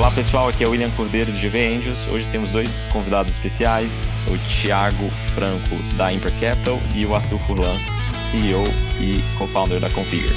Olá pessoal, aqui é o William Cordeiro do GV Angels. Hoje temos dois convidados especiais, o Thiago Franco da Imper Capital e o Arthur Furlan, CEO e co-founder da Configure.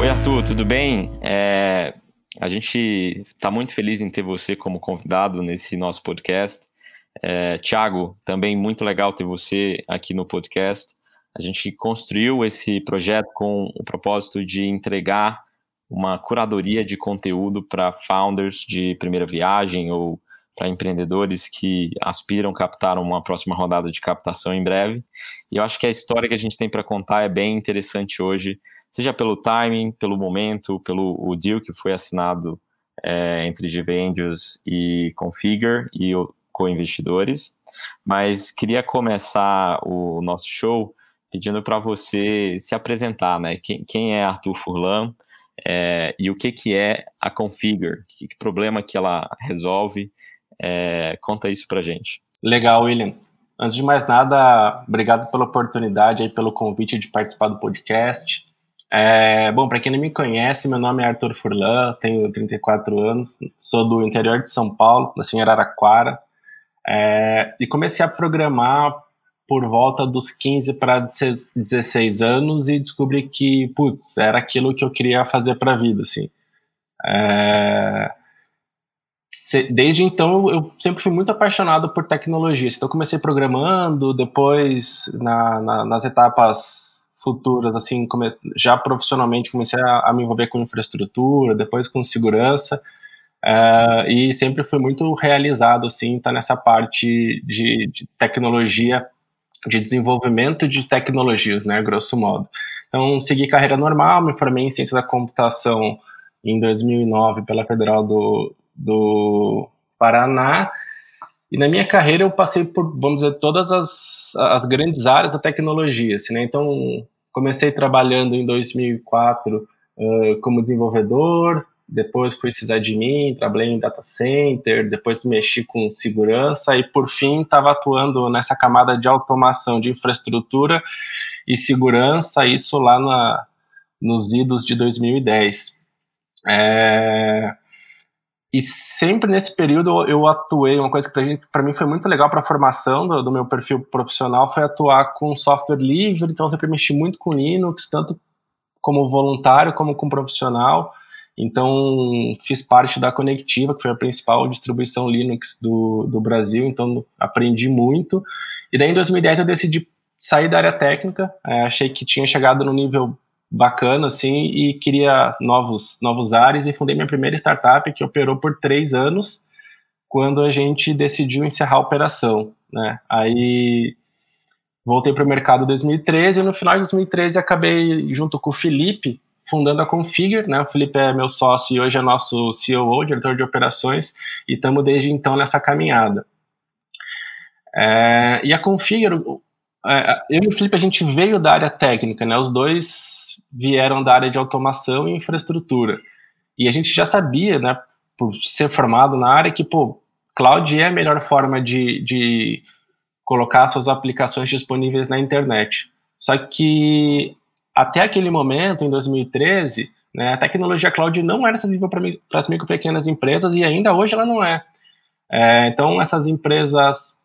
Oi Arthur, tudo bem? É, a gente está muito feliz em ter você como convidado nesse nosso podcast. É, Tiago, também muito legal ter você aqui no podcast. A gente construiu esse projeto com o propósito de entregar uma curadoria de conteúdo para founders de primeira viagem ou para empreendedores que aspiram captar uma próxima rodada de captação em breve. E eu acho que a história que a gente tem para contar é bem interessante hoje seja pelo timing, pelo momento, pelo o deal que foi assinado é, entre Angels e Configure e co-investidores. Mas queria começar o nosso show pedindo para você se apresentar, né? Quem, quem é Arthur Furlan é, e o que, que é a Configure? Que, que problema que ela resolve? É, conta isso para gente. Legal, William. Antes de mais nada, obrigado pela oportunidade e pelo convite de participar do podcast. É, bom, para quem não me conhece, meu nome é Arthur Furlan, tenho 34 anos, sou do interior de São Paulo, nasci em Araraquara, é, e comecei a programar por volta dos 15 para 16 anos e descobri que, putz, era aquilo que eu queria fazer para a vida, assim. É, desde então eu sempre fui muito apaixonado por tecnologia. Então comecei programando, depois na, na, nas etapas futuras, assim, já profissionalmente comecei a, a, me envolver com infraestrutura, depois com segurança, uh, e sempre fui muito realizado, assim, tá nessa parte de, de, tecnologia, de desenvolvimento de tecnologias, né, grosso modo. Então, segui carreira normal, me formei em ciência da computação em 2009 pela Federal do, do Paraná, e na minha carreira eu passei por, vamos dizer, todas as, as grandes áreas da tecnologia. Assim, né? Então, comecei trabalhando em 2004 uh, como desenvolvedor, depois fui sysadmin, trabalhei em data center, depois mexi com segurança e, por fim, estava atuando nessa camada de automação de infraestrutura e segurança, isso lá na, nos idos de 2010. É, e sempre nesse período eu atuei, uma coisa que para mim foi muito legal para a formação do, do, meu perfil profissional foi atuar com software livre, então eu sempre mexi muito com Linux, tanto como voluntário como como profissional. Então fiz parte da Conectiva, que foi a principal distribuição Linux do, do Brasil, então aprendi muito. E daí em 2010 eu decidi sair da área técnica, é, achei que tinha chegado no nível bacana, assim, e queria novos, novos ares, e fundei minha primeira startup, que operou por três anos, quando a gente decidiu encerrar a operação, né, aí voltei para o mercado em 2013, e no final de 2013 acabei, junto com o Felipe, fundando a Configure, né, o Felipe é meu sócio e hoje é nosso COO, diretor de operações, e estamos desde então nessa caminhada. É, e a Configure, eu e o Felipe, a gente veio da área técnica, né? Os dois vieram da área de automação e infraestrutura. E a gente já sabia, né, por ser formado na área, que, pô, cloud é a melhor forma de, de colocar suas aplicações disponíveis na internet. Só que até aquele momento, em 2013, né, a tecnologia cloud não era acessível para as micro e pequenas empresas e ainda hoje ela não é. é então, essas empresas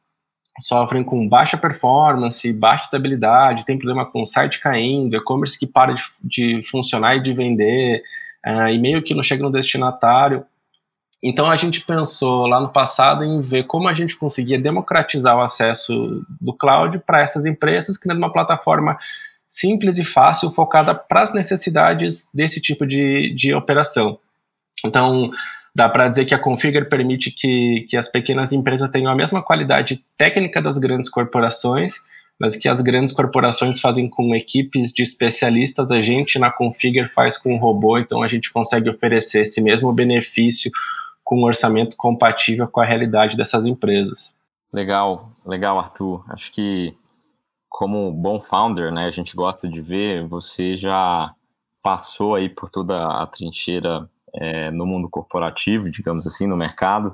sofrem com baixa performance, baixa estabilidade, tem problema com o site caindo, e-commerce que para de, de, funcionar e de vender, uh, e-mail que não chega no destinatário. Então a gente pensou lá no passado em ver como a gente conseguia democratizar o acesso do cloud para essas empresas, criando uma plataforma simples e fácil, focada para as necessidades desse tipo de, de operação. Então, Dá para dizer que a Configure permite que, que as pequenas empresas tenham a mesma qualidade técnica das grandes corporações, mas que as grandes corporações fazem com equipes de especialistas, a gente na Configure faz com robô, então a gente consegue oferecer esse mesmo benefício com um orçamento compatível com a realidade dessas empresas. Legal, legal, Arthur. Acho que como bom founder, né, a gente gosta de ver, você já passou aí por toda a trincheira é, no mundo corporativo, digamos assim, no mercado,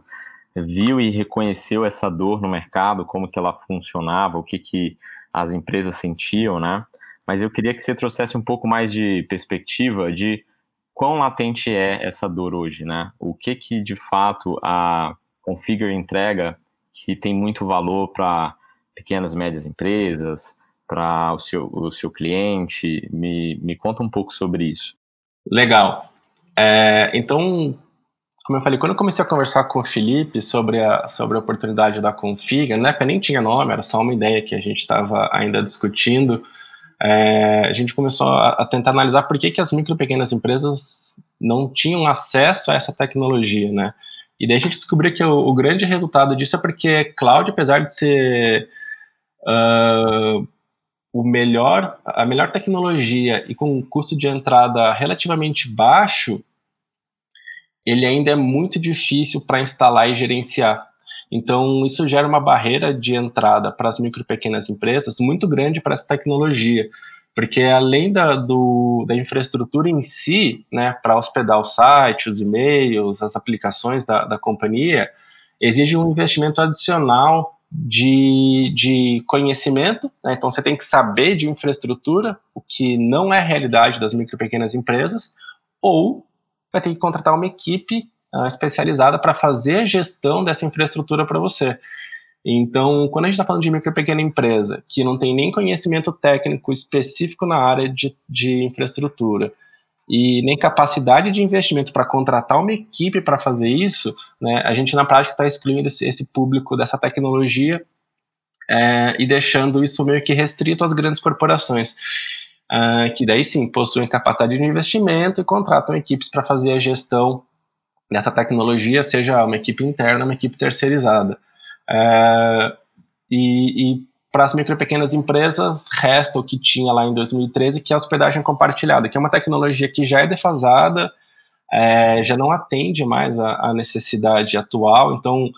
viu e reconheceu essa dor no mercado, como que ela funcionava, o que, que as empresas sentiam, né? Mas eu queria que você trouxesse um pouco mais de perspectiva de quão latente é essa dor hoje, né? O que que de fato a Configure entrega que tem muito valor para pequenas e médias empresas, para o seu, o seu cliente? Me, me conta um pouco sobre isso. Legal. É, então, como eu falei, quando eu comecei a conversar com o Felipe sobre a, sobre a oportunidade da Config, na época nem tinha nome, era só uma ideia que a gente estava ainda discutindo, é, a gente começou a, a, tentar analisar por que, que as micro e pequenas empresas não tinham acesso a essa tecnologia, né? E daí a gente descobriu que o, o grande resultado disso é porque cloud, apesar de ser uh, o melhor, a melhor tecnologia e com um custo de entrada relativamente baixo, ele ainda é muito difícil para instalar e gerenciar. Então, isso gera uma barreira de entrada para as micro e pequenas empresas muito grande para essa tecnologia, porque além da, do, da infraestrutura em si, né, para hospedar o site, os e-mails, as aplicações da, da companhia, exige um investimento adicional de, de conhecimento, né? então você tem que saber de infraestrutura, o que não é realidade das micro e pequenas empresas, ou vai ter que contratar uma equipe uh, especializada para fazer a gestão dessa infraestrutura para você. Então, quando a gente está falando de micro e pequena empresa, que não tem nem conhecimento técnico específico na área de, de infraestrutura, e nem capacidade de investimento para contratar uma equipe para fazer isso, né, a gente na prática está excluindo esse, esse, público dessa tecnologia é, e deixando isso meio que restrito às grandes corporações, é, que daí sim possuem capacidade de investimento e contratam equipes para fazer a gestão dessa tecnologia, seja uma equipe interna, uma equipe terceirizada. É, e, e para as micro e pequenas empresas, resta o que tinha lá em 2013, que é a hospedagem compartilhada, que é uma tecnologia que já é defasada, é, já não atende mais a necessidade atual. Então,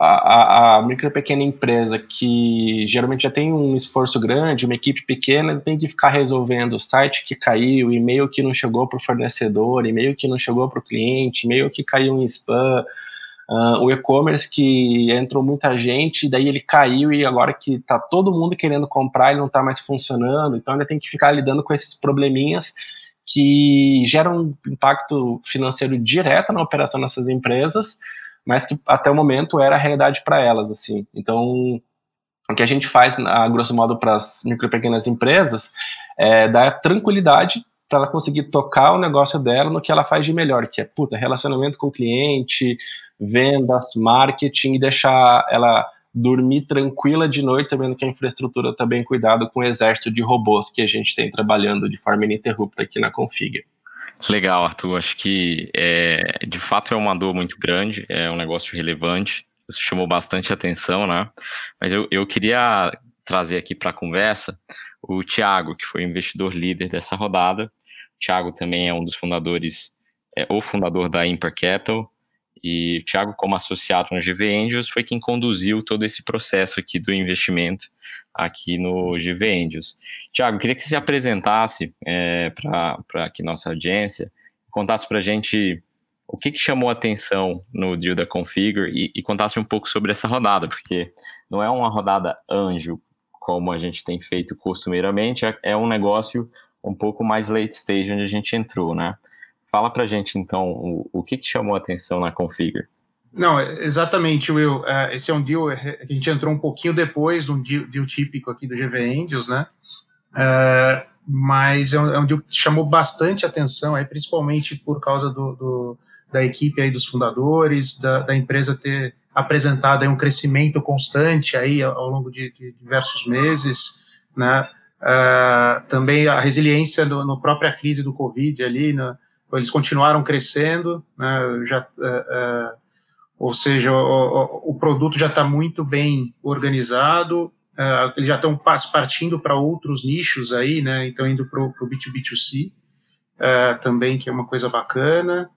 a, a, a, micro e pequena empresa, que geralmente já tem um esforço grande, uma equipe pequena, tem que ficar resolvendo o site que caiu, e-mail que não chegou para o fornecedor, e-mail que não chegou para o cliente, e-mail que caiu em spam Uh, o e-commerce que entrou muita gente, daí ele caiu e agora que está todo mundo querendo comprar, ele não está mais funcionando, então ainda tem que ficar lidando com esses probleminhas que geram um impacto financeiro direto na operação dessas empresas, mas que até o momento era a realidade para elas, assim. Então, o que a gente faz, a grosso modo, para as micro e pequenas empresas é dar tranquilidade para ela conseguir tocar o negócio dela no que ela faz de melhor, que é puta, relacionamento com o cliente, vendas, marketing e deixar ela dormir tranquila de noite, sabendo que a infraestrutura está bem cuidada com o exército de robôs que a gente tem trabalhando de forma ininterrupta aqui na Config. Legal, Arthur. Acho que é, de fato é uma dor muito grande, é um negócio relevante. Isso chamou bastante atenção, né? Mas eu, eu queria trazer aqui para a conversa o Thiago, que foi o investidor líder dessa rodada. O Thiago também é um dos fundadores, é o fundador da Imper Capital, e o Thiago, como associado no GV Angels, foi quem conduziu todo esse processo aqui do investimento aqui no GV Angels. Thiago, queria que você se apresentasse é, para aqui nossa audiência, contasse para a gente o que, que, chamou a atenção no deal da Configure e, e, contasse um pouco sobre essa rodada, porque não é uma rodada anjo, como a gente tem feito costumeiramente, é, é um negócio um pouco mais late stage onde a gente entrou, né? Fala pra gente, então, o, o que, que chamou a atenção na Configure. Não, exatamente, Will. Uh, esse é um deal é, que a gente entrou um pouquinho depois de um deal, deal típico aqui do GV Angels, né? Uh, mas é um, é um, deal que chamou bastante atenção, aí, principalmente por causa do, do da equipe aí dos fundadores, da, da, empresa ter apresentado aí um crescimento constante aí ao longo de, de diversos meses, né? Uh, também a resiliência no, no própria crise do Covid ali, né? Eles continuaram crescendo, né, já, é, é, ou seja, o, o produto já está muito bem organizado, é, eles já estão partindo para outros nichos aí, né, então indo para o B2B2C é, também, que é uma coisa bacana.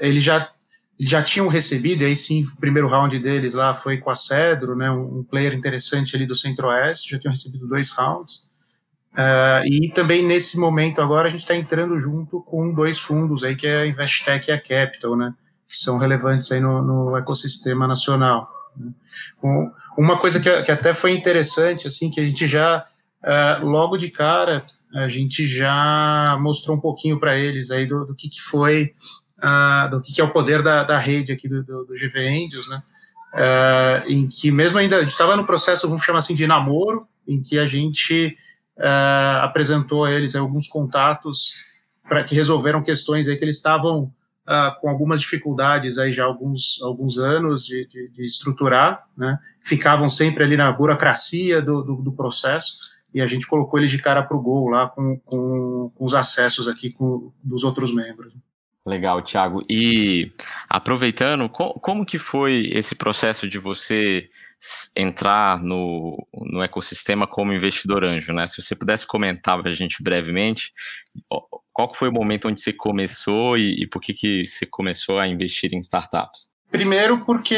Eles já já tinham recebido, e aí sim, o primeiro round deles lá foi com a Cedro, né, um player interessante ali do Centro-Oeste, já tinham recebido dois rounds, Uh, e também nesse momento agora a gente está entrando junto com dois fundos aí que é a Investec e a Capital, né, que são relevantes aí no, no ecossistema nacional. Né. Um, uma coisa que, que, até foi interessante, assim, que a gente já uh, logo de cara a gente já mostrou um pouquinho para eles aí do, do que, que foi, uh, do que, que é o poder da, da rede aqui do, do, do GV Angels, né, em que mesmo ainda a gente estava no processo, vamos chamar assim, de namoro, em que a gente uh, apresentou a eles alguns contatos para que resolveram questões aí que eles estavam uh, com algumas dificuldades aí já alguns, alguns anos de, de, de, estruturar, né? Ficavam sempre ali na burocracia do, do, do processo e a gente colocou eles de cara para o gol lá com, com, com, os acessos aqui com, dos outros membros. Legal, Thiago. E aproveitando, como que foi esse processo de você entrar no, no ecossistema como investidor anjo, né? Se você pudesse comentar para a gente brevemente, qual foi o momento onde você começou e, e por que, que você começou a investir em startups? Primeiro porque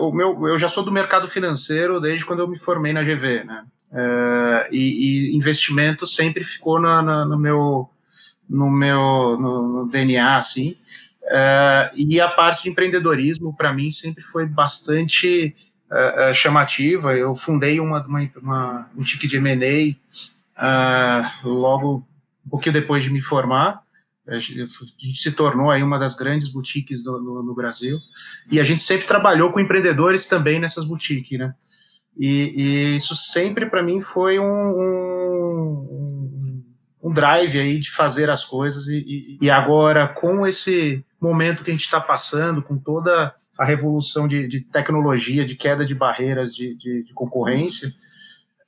o meu, eu já sou do mercado financeiro desde quando eu me formei na GV, né? É, e, e, investimento sempre ficou na, na, no meu no meu no, no DNA, assim. É, e a parte de empreendedorismo, para mim, sempre foi bastante uh, chamativa. Eu fundei uma, uma, uma um de M&A uh, logo um pouquinho depois de me formar. A gente se tornou aí uma das grandes boutiques do, no, no, Brasil. E a gente sempre trabalhou com empreendedores também nessas boutiques, né? E, e isso sempre para mim foi um, um, um, drive aí de fazer as coisas. E, e, e agora, com esse momento que a gente está passando, com toda a revolução de, de tecnologia, de queda de barreiras de, de, de concorrência,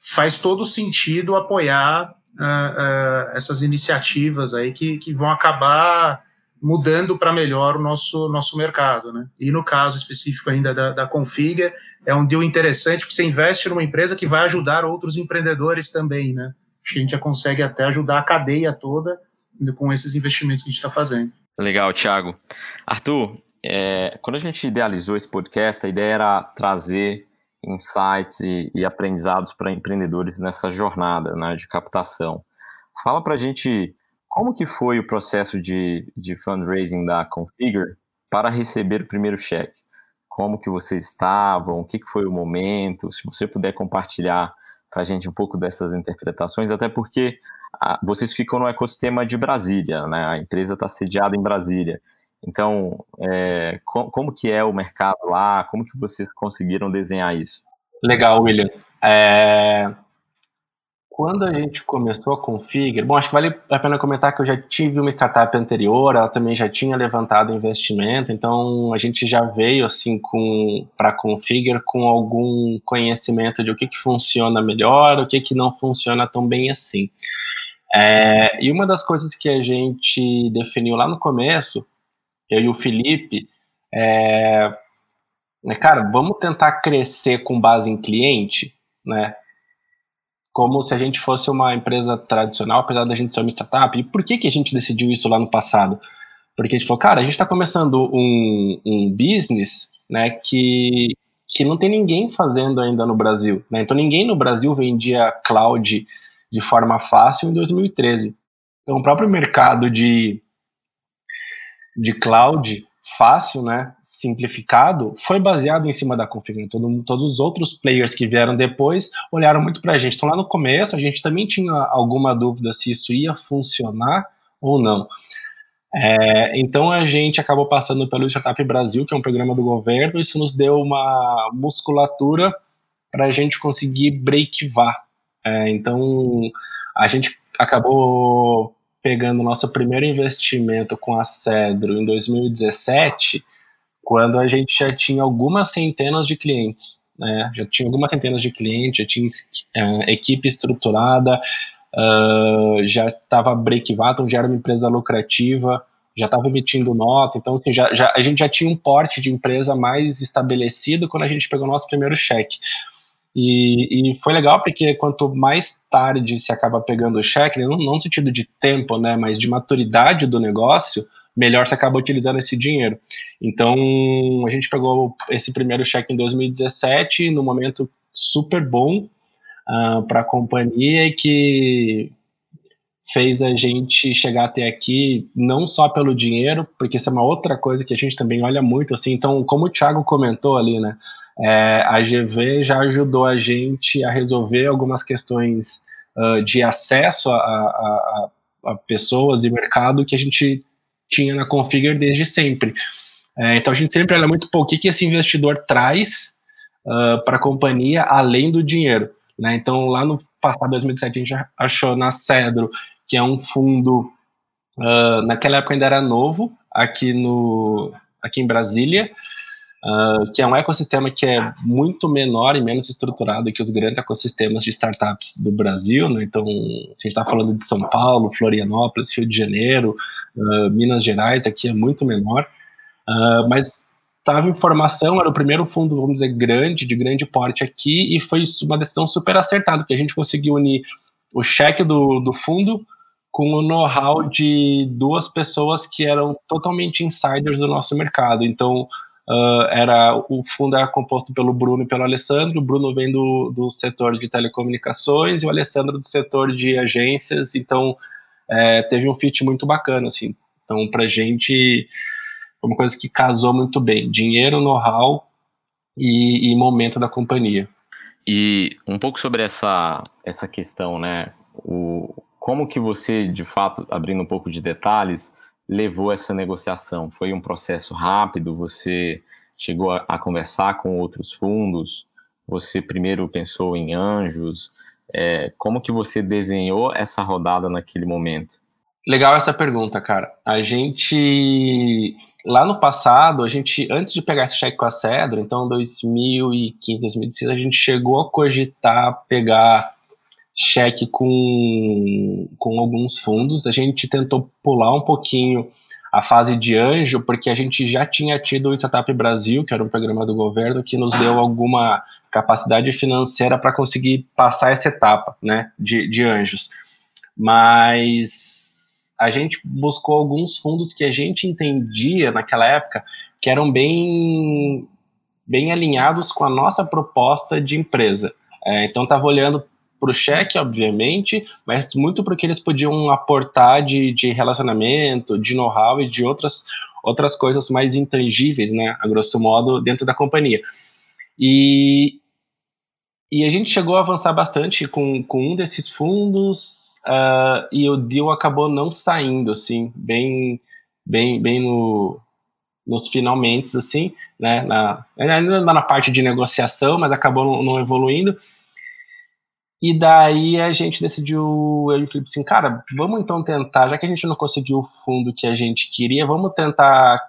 faz todo sentido apoiar uh, uh, essas iniciativas aí que, que vão acabar mudando para melhor o nosso, nosso mercado. Né? E no caso específico ainda da, da Config, é um deal interessante, porque você investe numa empresa que vai ajudar outros empreendedores também. Né? Acho que a gente já consegue até ajudar a cadeia toda com esses investimentos que a gente está fazendo. Legal, Thiago. Arthur, é, quando a gente idealizou esse podcast, a ideia era trazer insights e, e aprendizados para empreendedores nessa jornada né, de captação. Fala para a gente como que foi o processo de, de fundraising da Configure para receber o primeiro cheque. Como que vocês estavam, o que, foi o momento, se você puder compartilhar para a gente um pouco dessas interpretações, até porque ah, vocês ficam no ecossistema de Brasília, né? a empresa está sediada em Brasília. Então, é, com, como que é o mercado lá? Como que vocês conseguiram desenhar isso? Legal, William. É, quando a gente começou a Configure, bom, acho que vale a pena comentar que eu já tive uma startup anterior, ela também já tinha levantado investimento, então a gente já veio assim com para Configure com algum conhecimento de o que, que funciona melhor, o que, que não funciona tão bem assim. É, e uma das coisas que a gente definiu lá no começo eu e o Felipe, é, né, cara, vamos tentar crescer com base em cliente, né? Como se a gente fosse uma empresa tradicional, apesar da gente ser uma startup. E por que, que a gente decidiu isso lá no passado? Porque a gente falou, cara, a gente está começando um, um business né, que, que não tem ninguém fazendo ainda no Brasil. Né? Então ninguém no Brasil vendia cloud de forma fácil em 2013. Então o próprio mercado de de cloud fácil, né, simplificado, foi baseado em cima da configuração. Todo, todos os outros players que vieram depois olharam muito para a gente. Então lá no começo a gente também tinha alguma dúvida se isso ia funcionar ou não. É, então a gente acabou passando pelo Startup Brasil, que é um programa do governo, isso nos deu uma musculatura para a gente conseguir breakvar. É, então a gente acabou pegando nosso primeiro investimento com a Cedro em 2017, quando a gente já tinha algumas centenas de clientes. Né? Já tinha algumas centenas de clientes, já tinha uh, equipe estruturada, uh, já estava break-even, então já era uma empresa lucrativa, já estava emitindo nota, então assim, já, já, a gente já tinha um porte de empresa mais estabelecido quando a gente pegou nosso primeiro cheque. E, e, foi legal porque quanto mais tarde se acaba pegando o cheque, não, não no sentido de tempo, né, mas de maturidade do negócio, melhor se acaba utilizando esse dinheiro. Então, a gente pegou esse primeiro cheque em 2017, no momento super bom uh, ah, para a companhia que fez a gente chegar até aqui, não só pelo dinheiro, porque isso é uma outra coisa que a gente também olha muito, assim, então, como o Thiago comentou ali, né, é, a GV já ajudou a gente a resolver algumas questões uh, de acesso a, a, a, pessoas e mercado que a gente tinha na Configure desde sempre. É, então, a gente sempre olha muito, pô, o que, que esse investidor traz uh, para a companhia além do dinheiro, né, então, lá no passado, 2007, a gente achou na Cedro que é um fundo, uh, naquela época ainda era novo, aqui, no, aqui em Brasília, uh, que é um ecossistema que é muito menor e menos estruturado que os grandes ecossistemas de startups do Brasil. Né? Então, a gente está falando de São Paulo, Florianópolis, Rio de Janeiro, uh, Minas Gerais, aqui é muito menor. mas estava em formação, era o primeiro fundo, vamos dizer, grande, de grande porte aqui, e foi uma decisão super acertada, porque a gente conseguiu unir o cheque do, do fundo com o know-how de duas pessoas que eram totalmente insiders do nosso mercado. Então, uh, era o fundo era composto pelo Bruno e pelo Alessandro. O Bruno vem do, do setor de telecomunicações e o Alessandro do setor de agências. Então, é, teve um fit muito bacana, assim. Então, para gente, uma coisa que casou muito bem. Dinheiro, know-how e, e momento da companhia. E um pouco sobre essa, essa questão, né? O, como que você, de fato, abrindo um pouco de detalhes, levou essa negociação? Foi um processo rápido? Você chegou a, a conversar com outros fundos? Você primeiro pensou em anjos? É, como que você desenhou essa rodada naquele momento? Legal essa pergunta, cara. A gente lá no passado, a gente antes de pegar esse cheque com a Cedro, então 2015, 2016, a gente chegou a cogitar pegar cheque com, com alguns fundos. A gente tentou pular um pouquinho a fase de anjo, porque a gente já tinha tido o Startup Brasil, que era um programa do governo, que nos deu alguma capacidade financeira para conseguir passar essa etapa né, de, de anjos. Mas a gente buscou alguns fundos que a gente entendia naquela época que eram bem, bem alinhados com a nossa proposta de empresa. É, então, estava olhando para o cheque, obviamente, mas muito porque eles podiam aportar de, de relacionamento, de know-how e de outras, outras coisas mais intangíveis, né, a grosso modo, dentro da companhia. E, e a gente chegou a avançar bastante com, com um desses fundos uh, e o deal acabou não saindo, assim, bem, bem, bem no, nos finalmente, assim, né, na, ainda na parte de negociação, mas acabou não, não evoluindo. E daí a gente decidiu, eu e o Felipe assim, cara, vamos então tentar, já que a gente não conseguiu o fundo que a gente queria, vamos tentar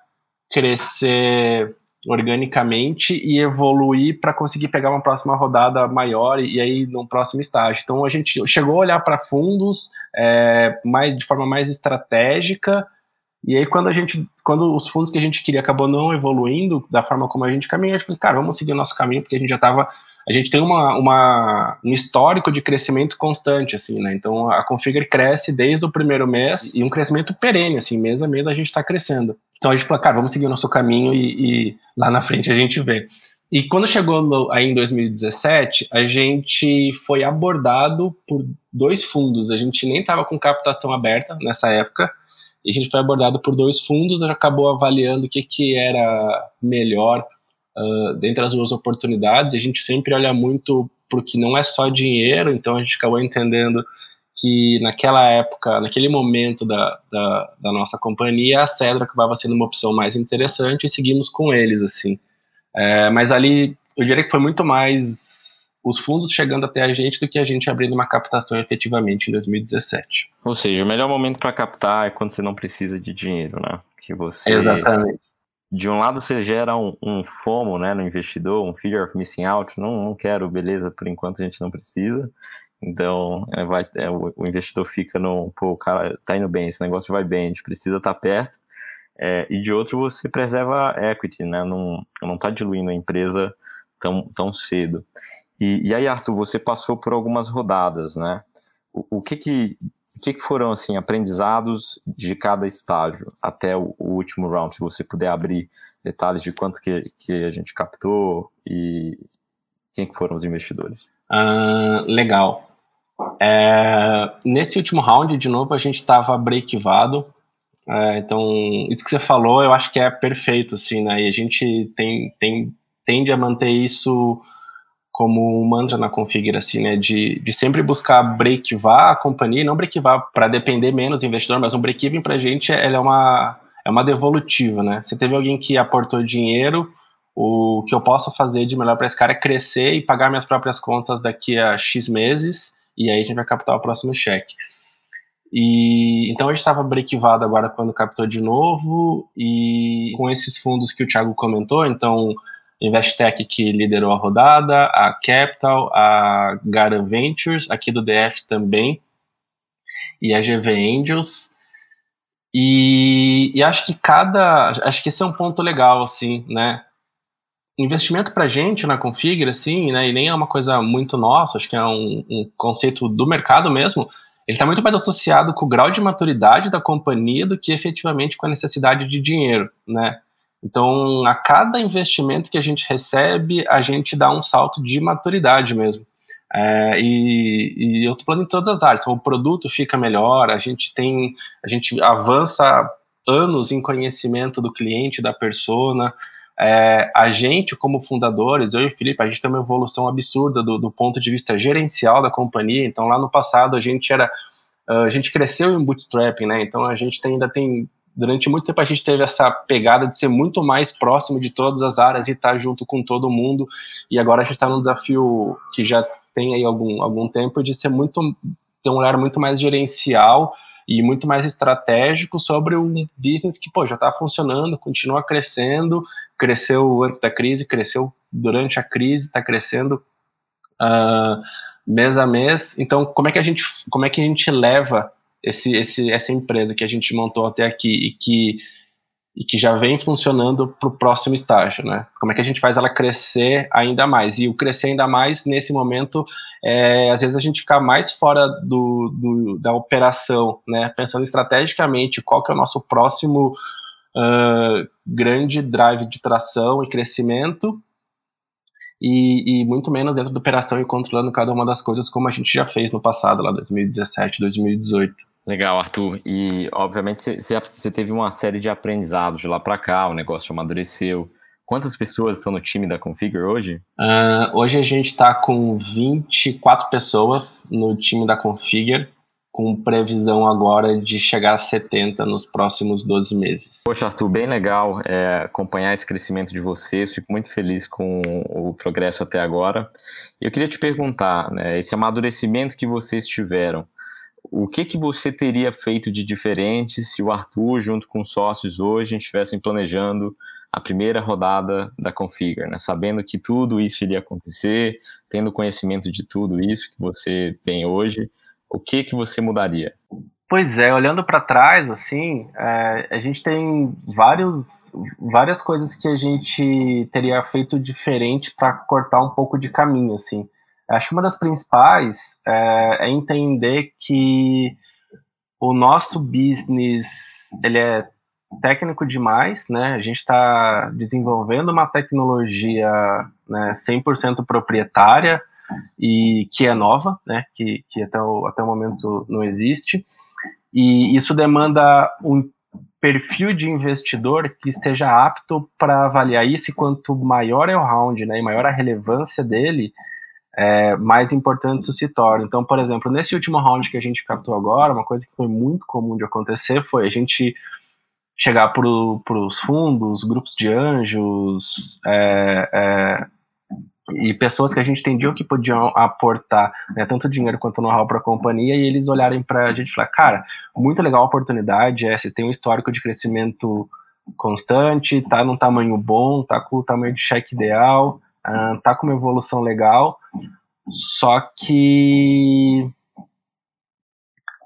crescer organicamente e evoluir para conseguir pegar uma próxima rodada maior e, e aí num próximo estágio. Então a gente chegou a olhar para fundos é, mais, de forma mais estratégica e aí quando a gente, quando os fundos que a gente queria acabou não evoluindo da forma como a gente caminha, a gente falou, cara, vamos seguir o nosso caminho porque a gente já estava a gente tem uma, uma, um histórico de crescimento constante, assim, né? Então a Configure cresce desde o primeiro mês e um crescimento perene, assim, mês a mês a gente está crescendo. Então a gente falou, cara, vamos seguir o nosso caminho e, e lá na frente a gente vê. E quando chegou no, aí em 2017, a gente foi abordado por dois fundos. A gente nem estava com captação aberta nessa época. E a gente foi abordado por dois fundos, acabou avaliando o que, que era melhor uh, dentre as duas oportunidades. A gente sempre olha muito porque não é só dinheiro, então a gente acabou entendendo que naquela época, naquele momento da, da, da nossa companhia, a Cedra acabava sendo uma opção mais interessante e seguimos com eles, assim. É, mas ali, eu diria que foi muito mais os fundos chegando até a gente do que a gente abrindo uma captação efetivamente em 2017. Ou seja, o melhor momento para captar é quando você não precisa de dinheiro, né? Que você Exatamente de um lado você gera um, um, FOMO né, no investidor, um fear of missing out, não, não quero, beleza, por enquanto a gente não precisa. Então é, vai, é, o, o, investidor fica no, pô, o cara tá indo bem, esse negócio vai bem, a gente precisa estar tá perto. É, e de outro você preserva equity, né, não, não tá diluindo a empresa tão, tão cedo. E, e aí, Arthur, você passou por algumas rodadas, né? O, o que que o que, que, foram assim aprendizados de cada estágio até o, o, último round? Se você puder abrir detalhes de quanto que, que a gente captou e quem que foram os investidores. Uh, legal. É, nesse último round, de novo, a gente estava breakivado. É, então, isso que você falou, eu acho que é perfeito, assim, né? E a gente tem, tem, tende a manter isso como um mantra na configure, assim, né? De, de sempre buscar breakivar a companhia, não breakivar para depender menos do investidor, mas um break-even para a gente é uma, é uma devolutiva, né? Você teve alguém que aportou dinheiro, o que eu posso fazer de melhor para esse cara é crescer e pagar minhas próprias contas daqui a X meses, e aí a gente vai captar o próximo cheque. E então a gente estava breakivado agora quando captou de novo e com esses fundos que o Thiago comentou, então Investec que liderou a rodada, a Capital, a Gara Ventures, aqui do DF também, e a GV Angels. E, e acho que cada, acho que esse é um ponto legal assim, né? Investimento para gente na Configure, assim, né? E nem é uma coisa muito nossa, acho que é um, um conceito do mercado mesmo ele está muito mais associado com o grau de maturidade da companhia do que efetivamente com a necessidade de dinheiro, né? Então, a cada investimento que a gente recebe, a gente dá um salto de maturidade mesmo. É, e, e, eu estou falando em todas as áreas. Então, o produto fica melhor, a gente tem, a gente avança anos em conhecimento do cliente, da persona, é, a gente, como fundadores, eu e o Felipe, a gente tem uma evolução absurda do, do, ponto de vista gerencial da companhia. Então, lá no passado, a gente era. A gente cresceu em bootstrapping, né? Então, a gente tem, ainda tem. Durante muito tempo, a gente teve essa pegada de ser muito mais próximo de todas as áreas e estar junto com todo mundo. E agora a gente está num desafio que já tem aí algum, algum tempo de ser muito. ter um olhar muito mais gerencial e muito mais estratégico sobre um business que pô, já está funcionando, continua crescendo, cresceu antes da crise, cresceu durante a crise, está crescendo uh, mês a mês. Então, como é que a gente, como é que a gente leva esse, esse, essa empresa que a gente montou até aqui e que e que já vem funcionando para o próximo estágio, né? Como é que a gente faz ela crescer ainda mais? E o crescer ainda mais nesse momento, é, às vezes a gente ficar mais fora do, do, da operação, né? Pensando estrategicamente qual que é o nosso próximo uh, grande drive de tração e crescimento e, e, muito menos dentro da operação e controlando cada uma das coisas como a gente já fez no passado, lá 2017, 2018. Legal, Arthur. E, obviamente, você teve uma série de aprendizados de lá para cá, o negócio amadureceu. Quantas pessoas estão no time da Configure hoje? Uh, hoje a gente está com 24 pessoas no time da Configure, com previsão agora de chegar a 70 nos próximos 12 meses. Poxa, Arthur, bem legal é, acompanhar esse crescimento de vocês. Fico muito feliz com o progresso até agora. Eu queria te perguntar, né, esse amadurecimento que vocês tiveram, o que que você teria feito de diferente se o Arthur, junto com os sócios hoje, estivessem planejando a primeira rodada da Configure, né? sabendo que tudo isso iria acontecer, tendo conhecimento de tudo isso que você tem hoje, o que que você mudaria? Pois é, olhando para trás, assim, é, a gente tem vários, várias coisas que a gente teria feito diferente para cortar um pouco de caminho, assim. Acho que uma das principais é, é entender que o nosso business ele é técnico demais, né? A gente está desenvolvendo uma tecnologia né, 100% proprietária e que é nova, né? Que, que até, o, até o momento não existe. E isso demanda um perfil de investidor que esteja apto para avaliar isso e quanto maior é o round, né? E maior a relevância dele, é, mais importante isso se torna. Então, por exemplo, nesse último round que a gente captou agora, uma coisa que foi muito comum de acontecer foi a gente chegar para os fundos, grupos de anjos é, é, e pessoas que a gente entendia que podiam aportar né, tanto dinheiro quanto know-how para a companhia e eles olharem para a gente e falar, cara, muito legal a oportunidade, é, vocês têm um histórico de crescimento constante, tá num tamanho bom, tá com o tamanho de cheque ideal, uh, tá com uma evolução legal, só que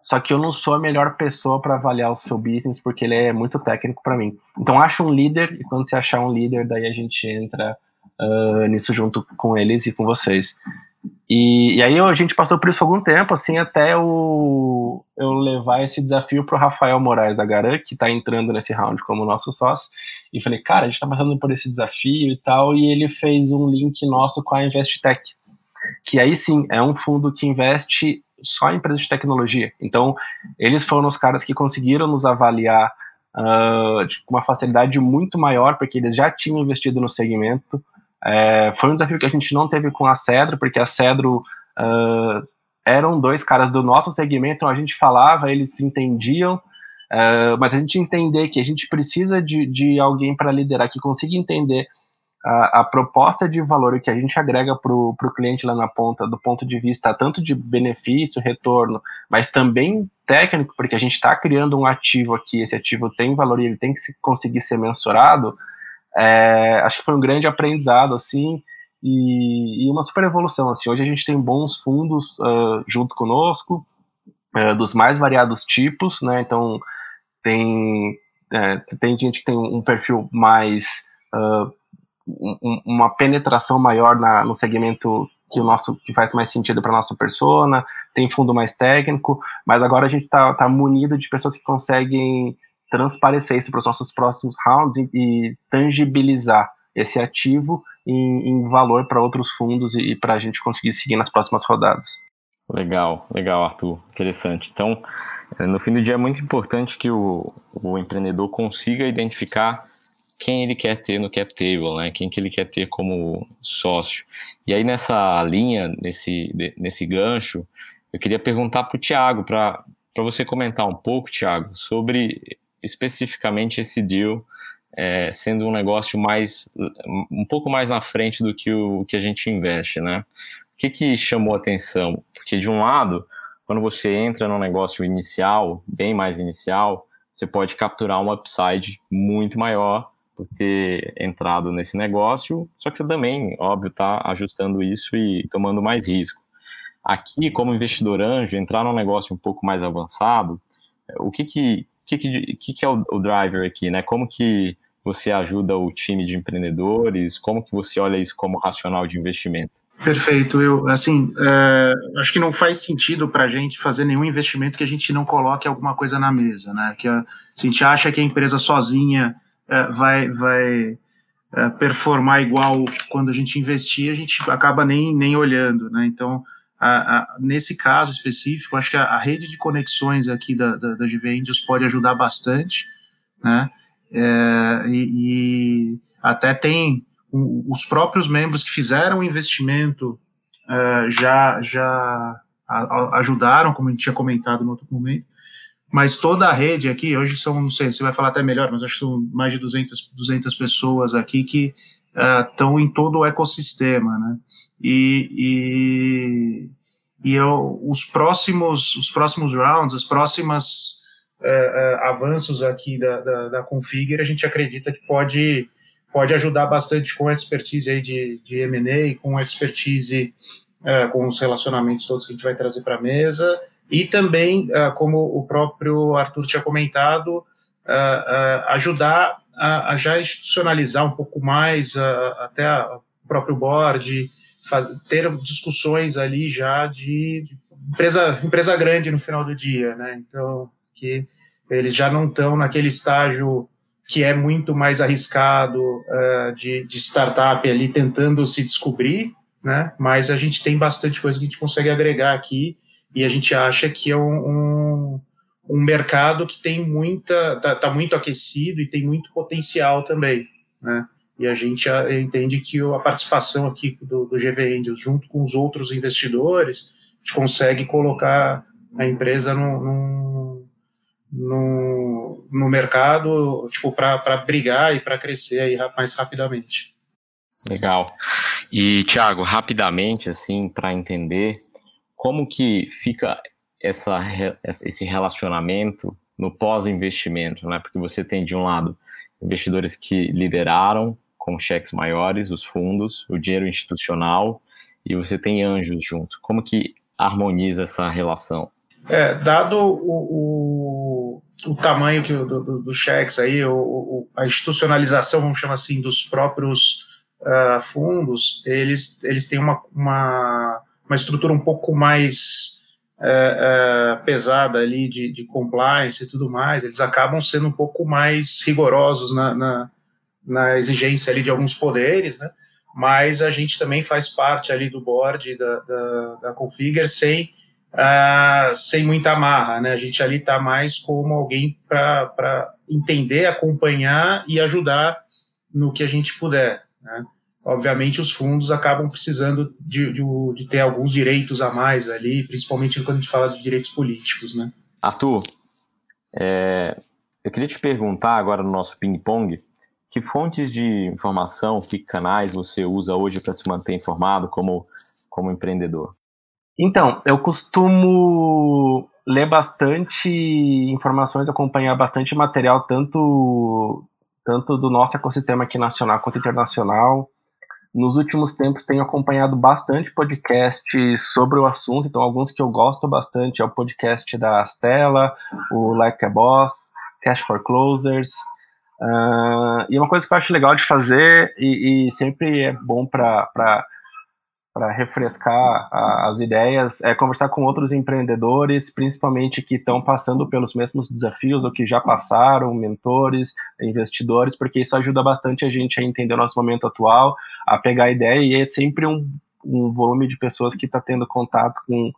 só que eu não sou a melhor pessoa para avaliar o seu business porque ele é muito técnico para mim. Então acha um líder e quando você achar um líder, daí a gente entra uh, nisso junto com eles e com vocês. E, e, aí a gente passou por isso algum tempo, assim, até eu, eu levar esse desafio para o Rafael Moraes da Garan, que está entrando nesse round como nosso sócio. E falei, cara, a gente está passando por esse desafio e tal, e ele fez um link nosso com a Investec, que aí sim é um fundo que investe só empresas de tecnologia. Então, eles foram os caras que conseguiram nos avaliar uh, com uma facilidade muito maior, porque eles já tinham investido no segmento. É, foi um desafio que a gente não teve com a Cedro, porque a Cedro uh, eram dois caras do nosso segmento, então a gente falava, eles se entendiam, uh, mas a gente entender que a gente precisa de, de alguém para liderar, que consiga entender a, a, proposta de valor que a gente agrega para o cliente lá na ponta, do ponto de vista tanto de benefício, retorno, mas também técnico, porque a gente está criando um ativo aqui, esse ativo tem valor e ele tem que se, conseguir ser mensurado, é, acho que foi um grande aprendizado, assim, e, e, uma super evolução, assim, hoje a gente tem bons fundos uh, junto conosco, uh, dos mais variados tipos, né, então tem, é, tem gente que tem um perfil mais... Uh, um, uma penetração maior na, no segmento que o nosso que faz mais sentido para nossa persona, tem fundo mais técnico, mas agora a gente está tá munido de pessoas que conseguem transparecer isso para os nossos próximos rounds e, e tangibilizar esse ativo em, em valor para outros fundos e, e para a gente conseguir seguir nas próximas rodadas. Legal, legal, Arthur. Interessante. Então, eh, no fim do dia é muito importante que o, o empreendedor consiga identificar quem ele quer ter no cap table, né? Quem que ele quer ter como sócio. E aí nessa linha, nesse, nesse gancho, eu queria perguntar para o Tiago, para você comentar um pouco, Tiago, sobre especificamente esse deal é, sendo um negócio mais um pouco mais na frente do que o que a gente investe, né? O que, que chamou atenção? Porque de um lado, quando você entra num negócio inicial, bem mais inicial, você pode capturar um upside muito maior por ter entrado nesse negócio, só que você também, óbvio, está ajustando isso e tomando mais risco. Aqui, como investidor anjo, entrar num negócio um pouco mais avançado, o que que, que, que, que é o, o driver aqui, né? Como que você ajuda o time de empreendedores? Como que você olha isso como racional de investimento? Perfeito, eu assim é, acho que não faz sentido para a gente fazer nenhum investimento que a gente não coloque alguma coisa na mesa, né? Que a, se a gente acha que a empresa sozinha é, vai, vai é, performar igual quando a gente investir, a gente acaba nem, nem olhando, né? Então, a, a, nesse caso específico, acho que a, a, rede de conexões aqui da, da, da GV Indios pode ajudar bastante, né? É, e, e, até tem os próprios membros que fizeram o investimento é, já, já ajudaram, como a gente tinha comentado no outro momento, mas toda a rede aqui, hoje são, não sei, você vai falar até melhor, mas acho que são mais de 200, 200 pessoas aqui que estão uh, em todo o ecossistema, né? E, e, e eu, os próximos os próximos rounds, as próximas uh, uh, avanços aqui da, da, da Configure, a gente acredita que pode pode ajudar bastante com a expertise aí de, de M&A, com a expertise, uh, com os relacionamentos todos que a gente vai trazer para a mesa, e também, como o próprio Arthur tinha comentado, ajudar a, a, já institucionalizar um pouco mais até o próprio board, faz, ter discussões ali já de, de, empresa, empresa grande no final do dia, né? Então, que eles já não estão naquele estágio que é muito mais arriscado de, de startup ali tentando se descobrir, né? Mas a gente tem bastante coisa que a gente consegue agregar aqui e a gente acha que é um, um, um mercado que tem muita, está tá muito aquecido e tem muito potencial também, né? E a gente entende que a participação aqui do, do GV Angels, junto com os outros investidores, a gente consegue colocar a empresa no, no, no mercado tipo, para brigar e para crescer aí mais rapidamente. Legal. E, Thiago, rapidamente, assim, para entender, como que fica essa, esse relacionamento no pós-investimento, né? Porque você tem de um lado investidores que lideraram com cheques maiores, os fundos, o dinheiro institucional, e você tem anjos junto. Como que harmoniza essa relação? É, dado o, o, o tamanho que, do, do, do cheques aí, o, a institucionalização, vamos chamar assim, dos próprios uh, fundos, eles, eles têm uma, uma uma estrutura um pouco mais é, é, pesada ali de, de, compliance e tudo mais, eles acabam sendo um pouco mais rigorosos na, na, na, exigência ali de alguns poderes, né? Mas a gente também faz parte ali do board da, da, da Configure sem uh, sem muita amarra, né? A gente ali está mais como alguém para entender, acompanhar e ajudar no que a gente puder, né? Obviamente, os fundos acabam precisando de, de, de, ter alguns direitos a mais ali, principalmente quando a gente fala de direitos políticos, né? Arthur, é, eu queria te perguntar agora no nosso ping-pong, que fontes de informação, que canais você usa hoje para se manter informado como, como empreendedor? Então, eu costumo ler bastante informações, acompanhar bastante material, tanto, tanto do nosso ecossistema aqui nacional quanto internacional. Nos últimos tempos tenho acompanhado bastante podcasts sobre o assunto, então alguns que eu gosto bastante é o podcast da Astela, o Like a Boss, Cash for Closers, uh, e uma coisa que eu acho legal de fazer e, e sempre é bom para refrescar a, as ideias, é conversar com outros empreendedores, principalmente que estão passando pelos mesmos desafios ou que já passaram, mentores, investidores, porque isso ajuda bastante a gente a entender o nosso momento atual, a pegar a ideia e é sempre um, um volume de pessoas que está tendo contato com,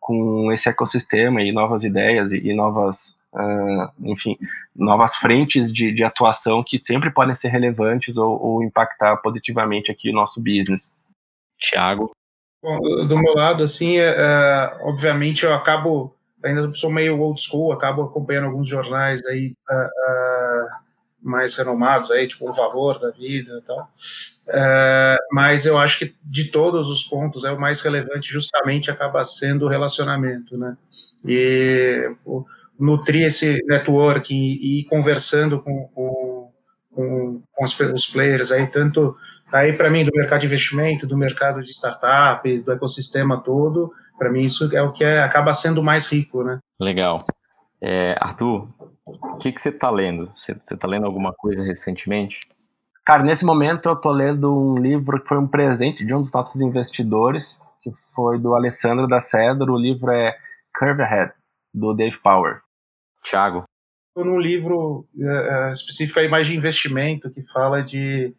com esse ecossistema e novas ideias e, e novas, uh, enfim, novas frentes de, de atuação que sempre podem ser relevantes ou, ou impactar positivamente aqui o nosso business. Tiago? Do meu lado, assim, é, é, obviamente eu acabo, ainda sou meio old school, acabo acompanhando alguns jornais aí é, é mais renomados, aí, tipo O Valor da Vida e tal. É, mas eu acho que de todos os pontos, é o mais relevante justamente acaba sendo o relacionamento, né? E nutrir esse network e, ir conversando com, com, com, os, os players aí, tanto Aí, para mim, do mercado de investimento, do mercado de startups, do ecossistema todo, para mim isso é o que é, acaba sendo mais rico, né? Legal. É, Arthur, o que, que você está lendo? Você está lendo alguma coisa recentemente? Cara, nesse momento eu estou lendo um livro que foi um presente de um dos nossos investidores, que foi do Alessandro da Cedro. O livro é Curve Ahead, do Dave Power. Thiago? Estou num livro uh, específico aí mais de investimento, que fala de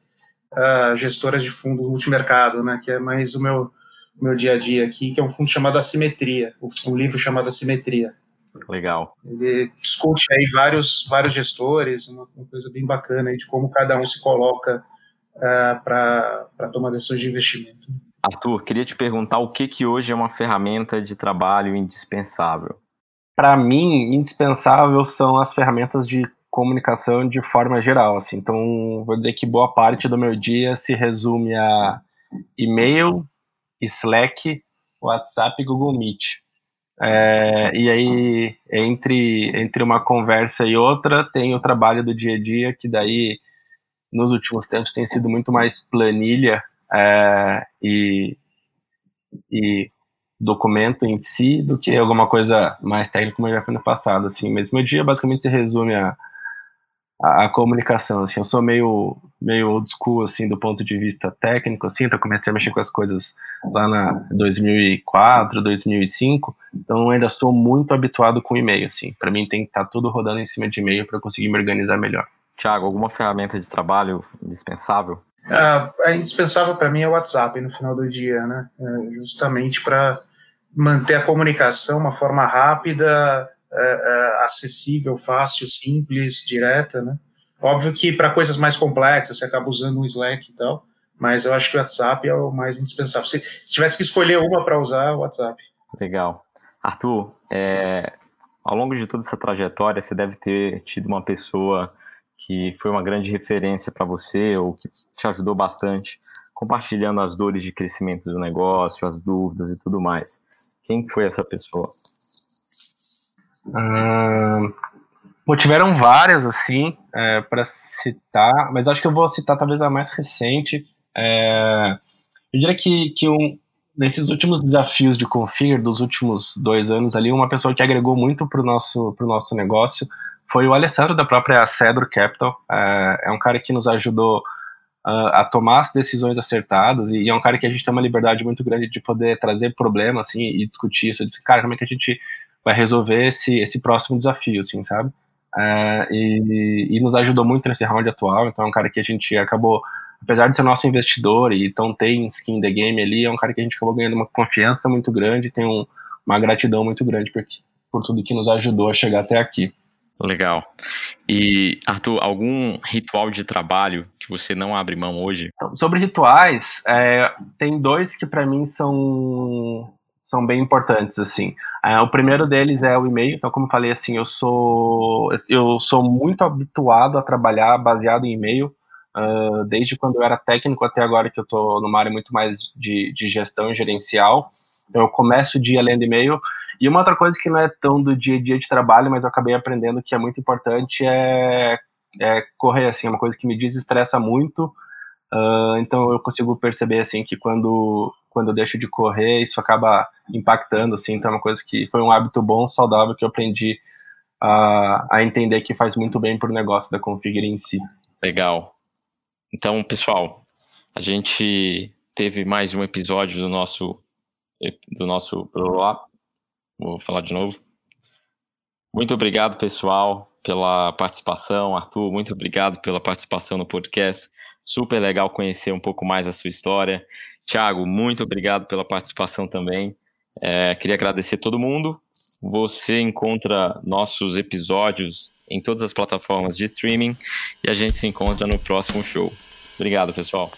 uh, gestoras de fundos multimercado, né, que é mais o meu, meu dia a dia aqui, que é um fundo chamado Assimetria, um livro chamado Assimetria. Legal. Ele discute aí vários, vários gestores, uma, uma coisa bem bacana aí de como cada um se coloca uh, para tomar decisões de investimento. Arthur, queria te perguntar o que, que hoje é uma ferramenta de trabalho indispensável? Para mim, indispensável são as ferramentas de comunicação de forma geral, assim. Então, vou dizer que boa parte do meu dia se resume a e-mail, Slack, WhatsApp e Google Meet. É, e aí, entre, entre uma conversa e outra, tem o trabalho do dia a dia, que daí, nos últimos tempos, tem sido muito mais planilha é, e, e documento em si do que alguma coisa mais técnica como eu já foi no passado, assim. Mas meu dia basicamente se resume a a, a, comunicação, assim, eu sou meio, meio old school, assim, do ponto de vista técnico, assim, então comecei a mexer com as coisas lá na 2004, 2005, então ainda sou muito habituado com e-mail, assim, para mim tem que estar tá tudo rodando em cima de e-mail para conseguir me organizar melhor. Tiago, alguma ferramenta de trabalho indispensável? É, é indispensável para mim é o WhatsApp no final do dia, né, é justamente para manter a comunicação uma forma rápida, é, é, acessível, fácil, simples, direta, né? Óbvio que para coisas mais complexas você acaba usando um Slack e tal, mas eu acho que o WhatsApp é o mais indispensável. Se, se tivesse que escolher uma para usar, o WhatsApp. Legal. Arthur, é, ao longo de toda essa trajetória, você deve ter tido uma pessoa que foi uma grande referência para você ou que te ajudou bastante, compartilhando as dores de crescimento do negócio, as dúvidas e tudo mais. Quem foi essa pessoa? Hum, tiveram várias, assim, é, para citar, mas acho que eu vou citar talvez a mais recente. É, eu diria que, que um, nesses últimos desafios de Configure, dos últimos dois anos ali, uma pessoa que agregou muito para o nosso, nosso negócio foi o Alessandro, da própria Cedro Capital. É, é um cara que nos ajudou uh, a tomar as decisões acertadas e, e, é um cara que a gente tem uma liberdade muito grande de poder trazer problema, assim, e discutir isso. Cara, como é que a gente vai resolver esse, esse próximo desafio, assim, sabe? Uh, e, e, nos ajudou muito nesse round atual, então é um cara que a gente acabou, apesar de ser nosso investidor e então tem skin the game ali, é um cara que a gente acabou ganhando uma confiança muito grande, tem um, uma gratidão muito grande por, por tudo que nos ajudou a chegar até aqui. Legal. E, Arthur, algum ritual de trabalho que você não abre mão hoje? Então, sobre rituais, é, tem dois que para mim são, são bem importantes, assim. É, o primeiro deles é o e-mail. Então, como falei, assim, eu sou, eu sou muito habituado a trabalhar baseado em e-mail. Uh, desde quando eu era técnico até agora que eu estou numa área muito mais de, de gestão gerencial. Então, eu começo o dia lendo e-mail e uma outra coisa que não é tão do dia a dia de trabalho, mas eu acabei aprendendo que é muito importante é, é correr, assim, é uma coisa que me desestressa muito. Uh, então eu consigo perceber assim que quando quando eu deixo de correr isso acaba impactando assim. Então é uma coisa que foi um hábito bom saudável que eu aprendi a, a entender que faz muito bem para o negócio da Configure em si. Legal. Então pessoal a gente teve mais um episódio do nosso do nosso Vou falar de novo. Muito obrigado, pessoal, pela participação. Arthur, muito obrigado pela participação no podcast. Super legal conhecer um pouco mais a sua história. Tiago, muito obrigado pela participação também. É, queria agradecer todo mundo. Você encontra nossos episódios em todas as plataformas de streaming e a gente se encontra no próximo show. Obrigado, pessoal.